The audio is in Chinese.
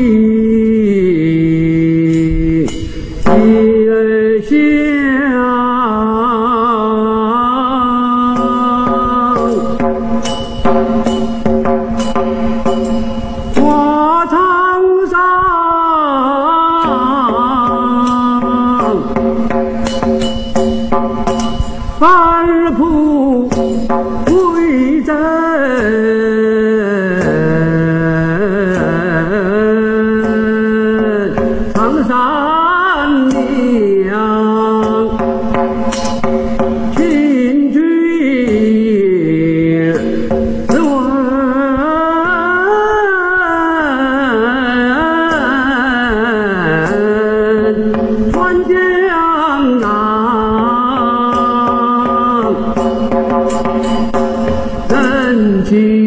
一一二下山娘，请君问川江南，真情。